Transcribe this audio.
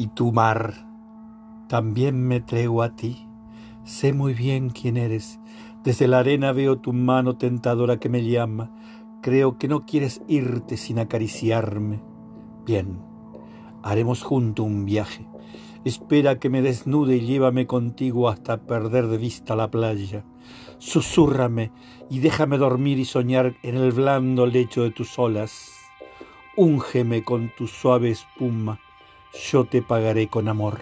Y tu mar, también me traigo a ti. Sé muy bien quién eres. Desde la arena veo tu mano tentadora que me llama. Creo que no quieres irte sin acariciarme. Bien, haremos junto un viaje. Espera que me desnude y llévame contigo hasta perder de vista la playa. Susúrrame y déjame dormir y soñar en el blando lecho de tus olas. Úngeme con tu suave espuma, yo te pagaré con amor.